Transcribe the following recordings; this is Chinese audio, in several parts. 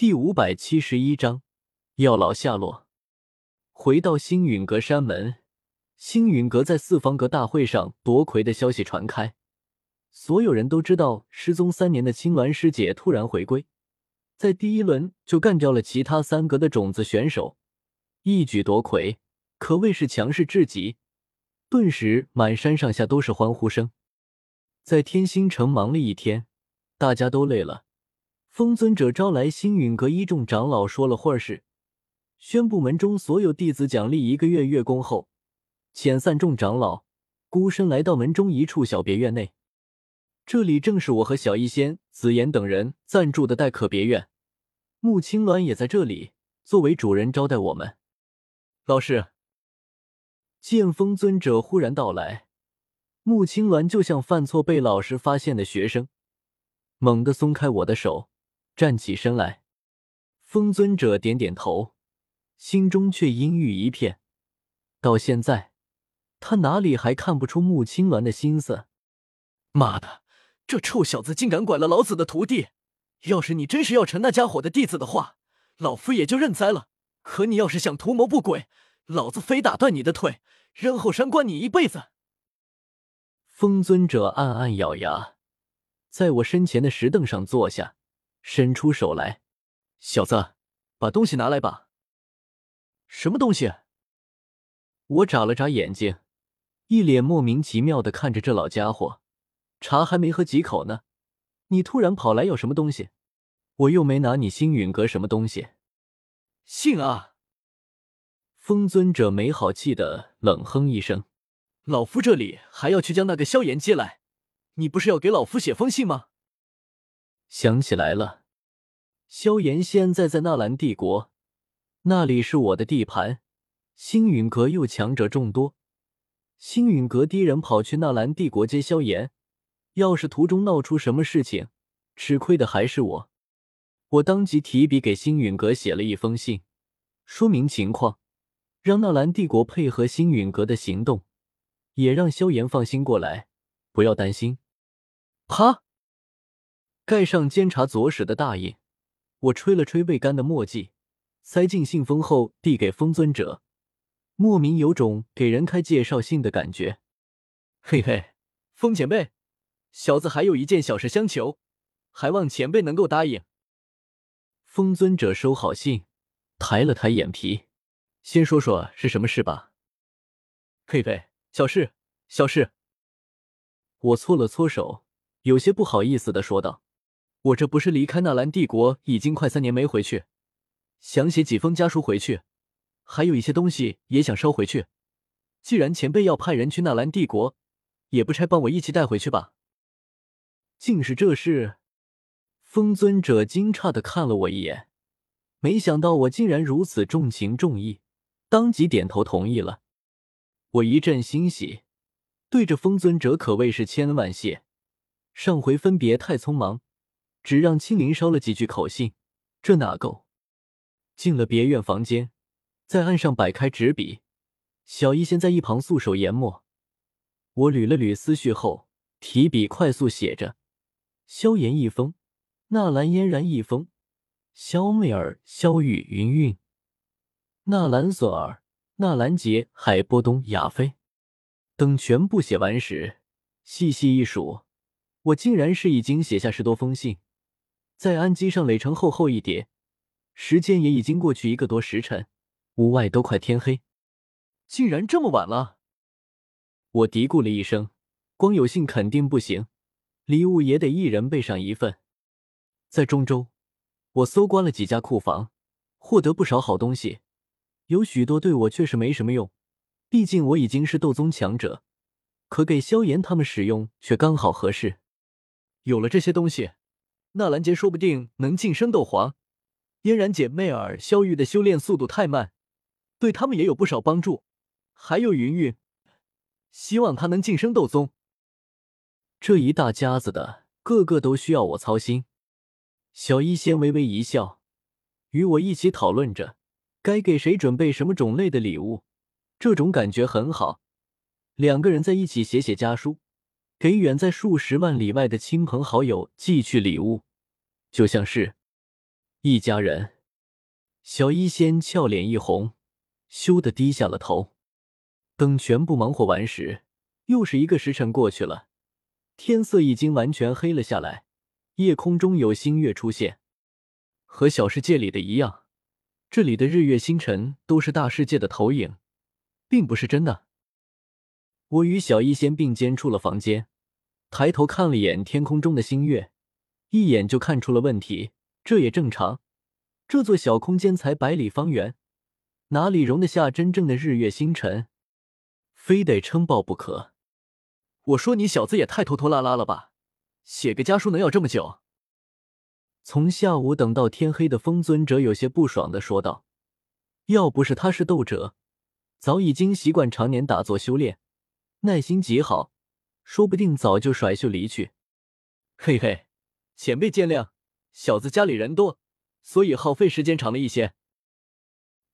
第五百七十一章药老下落。回到星陨阁山门，星陨阁在四方阁大会上夺魁的消息传开，所有人都知道失踪三年的青鸾师姐突然回归，在第一轮就干掉了其他三阁的种子选手，一举夺魁，可谓是强势至极。顿时，满山上下都是欢呼声。在天星城忙了一天，大家都累了。风尊者招来星陨阁一众长老，说了会儿事，宣布门中所有弟子奖励一个月月功后，遣散众长老，孤身来到门中一处小别院内。这里正是我和小医仙、紫妍等人暂住的待客别院，穆青鸾也在这里作为主人招待我们。老师，见风尊者忽然到来，穆青鸾就像犯错被老师发现的学生，猛地松开我的手。站起身来，风尊者点点头，心中却阴郁一片。到现在，他哪里还看不出穆青鸾的心思？妈的，这臭小子竟敢拐了老子的徒弟！要是你真是要成那家伙的弟子的话，老夫也就认栽了。可你要是想图谋不轨，老子非打断你的腿，扔后山关你一辈子！风尊者暗暗咬牙，在我身前的石凳上坐下。伸出手来，小子，把东西拿来吧。什么东西？我眨了眨眼睛，一脸莫名其妙的看着这老家伙。茶还没喝几口呢，你突然跑来要什么东西？我又没拿你星陨阁什么东西。信啊！风尊者没好气的冷哼一声：“老夫这里还要去将那个萧炎接来，你不是要给老夫写封信吗？”想起来了，萧炎现在在纳兰帝国，那里是我的地盘。星陨阁又强者众多，星陨阁敌人跑去纳兰帝国接萧炎，要是途中闹出什么事情，吃亏的还是我。我当即提笔给星陨阁写了一封信，说明情况，让纳兰帝国配合星陨阁的行动，也让萧炎放心过来，不要担心。啪。盖上监察左使的大印，我吹了吹未干的墨迹，塞进信封后递给风尊者，莫名有种给人开介绍信的感觉。嘿嘿，风前辈，小子还有一件小事相求，还望前辈能够答应。风尊者收好信，抬了抬眼皮，先说说是什么事吧。嘿嘿，小事，小事。我搓了搓手，有些不好意思的说道。我这不是离开纳兰帝国已经快三年没回去，想写几封家书回去，还有一些东西也想捎回去。既然前辈要派人去纳兰帝国，也不差帮我一起带回去吧。竟是这事！风尊者惊诧的看了我一眼，没想到我竟然如此重情重义，当即点头同意了。我一阵欣喜，对着风尊者可谓是千恩万谢。上回分别太匆忙。只让青灵捎了几句口信，这哪够？进了别院房间，在案上摆开纸笔，小医仙在一旁素手研墨。我捋了捋思绪后，提笔快速写着：萧炎一封，纳兰嫣然一封，萧媚儿、萧雨、云韵，纳兰索儿、纳兰杰、海波东、亚飞等全部写完时，细细一数，我竟然是已经写下十多封信。在案几上垒成厚厚一叠，时间也已经过去一个多时辰，屋外都快天黑，竟然这么晚了。我嘀咕了一声，光有信肯定不行，礼物也得一人备上一份。在中州，我搜刮了几家库房，获得不少好东西，有许多对我确实没什么用，毕竟我已经是斗宗强者，可给萧炎他们使用却刚好合适。有了这些东西。纳兰杰说不定能晋升斗皇，嫣然姐妹儿萧玉的修炼速度太慢，对他们也有不少帮助。还有云云，希望她能晋升斗宗。这一大家子的，个个都需要我操心。小医仙微微一笑，与我一起讨论着该给谁准备什么种类的礼物，这种感觉很好。两个人在一起写写家书。给远在数十万里外的亲朋好友寄去礼物，就像是一家人。小医仙俏脸一红，羞得低下了头。等全部忙活完时，又是一个时辰过去了，天色已经完全黑了下来，夜空中有星月出现。和小世界里的一样，这里的日月星辰都是大世界的投影，并不是真的。我与小医仙并肩出了房间，抬头看了眼天空中的星月，一眼就看出了问题。这也正常，这座小空间才百里方圆，哪里容得下真正的日月星辰？非得撑爆不可。我说你小子也太拖拖拉拉了吧！写个家书能要这么久？从下午等到天黑的风尊者有些不爽的说道：“要不是他是斗者，早已经习惯常年打坐修炼，耐心极好，说不定早就甩袖离去。”嘿嘿，前辈见谅，小子家里人多，所以耗费时间长了一些。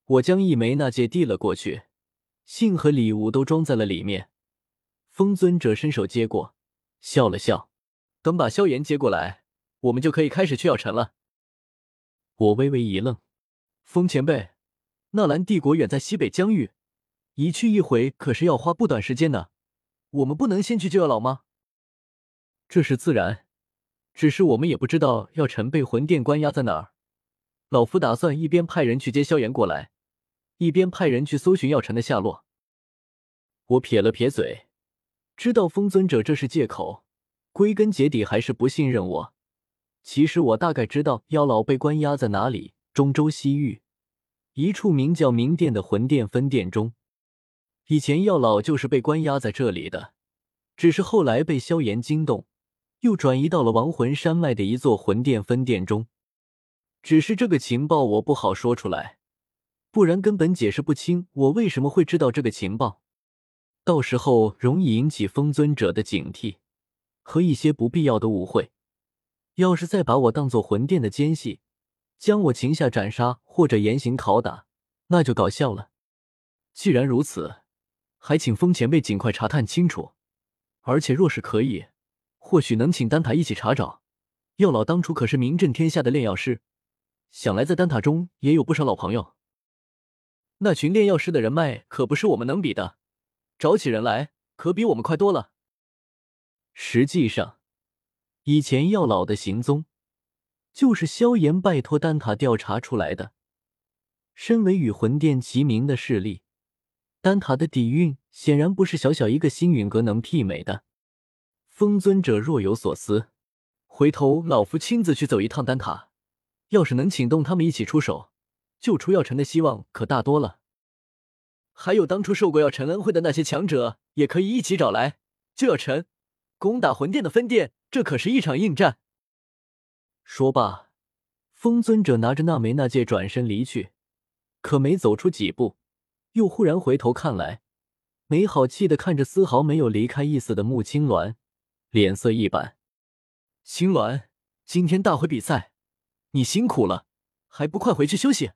我将一枚纳戒递了过去。信和礼物都装在了里面，风尊者伸手接过，笑了笑，等把萧炎接过来，我们就可以开始去药尘了。我微微一愣，风前辈，纳兰帝国远在西北疆域，一去一回可是要花不短时间呢，我们不能先去救药老吗？这是自然，只是我们也不知道药尘被魂殿关押在哪儿，老夫打算一边派人去接萧炎过来。一边派人去搜寻药尘的下落。我撇了撇嘴，知道风尊者这是借口，归根结底还是不信任我。其实我大概知道药老被关押在哪里，中州西域一处名叫明殿的魂殿分殿中。以前药老就是被关押在这里的，只是后来被萧炎惊动，又转移到了亡魂山脉的一座魂殿分殿中。只是这个情报我不好说出来。不然根本解释不清我为什么会知道这个情报，到时候容易引起风尊者的警惕和一些不必要的误会。要是再把我当做魂殿的奸细，将我擒下斩杀或者严刑拷打，那就搞笑了。既然如此，还请风前辈尽快查探清楚。而且若是可以，或许能请丹塔一起查找。药老当初可是名震天下的炼药师，想来在丹塔中也有不少老朋友。那群炼药师的人脉可不是我们能比的，找起人来可比我们快多了。实际上，以前药老的行踪就是萧炎拜托丹塔调查出来的。身为与魂殿齐名的势力，丹塔的底蕴显然不是小小一个星陨阁能媲美的。风尊者若有所思，回头老夫亲自去走一趟丹塔，要是能请动他们一起出手。救出药尘的希望可大多了，还有当初受过药尘恩惠的那些强者，也可以一起找来救药尘，攻打魂殿的分殿。这可是一场硬战。说罢，风尊者拿着那枚纳戒转身离去，可没走出几步，又忽然回头看来，没好气的看着丝毫没有离开意思的穆青鸾，脸色一板：“青鸾，今天大会比赛，你辛苦了。”还不快回去休息！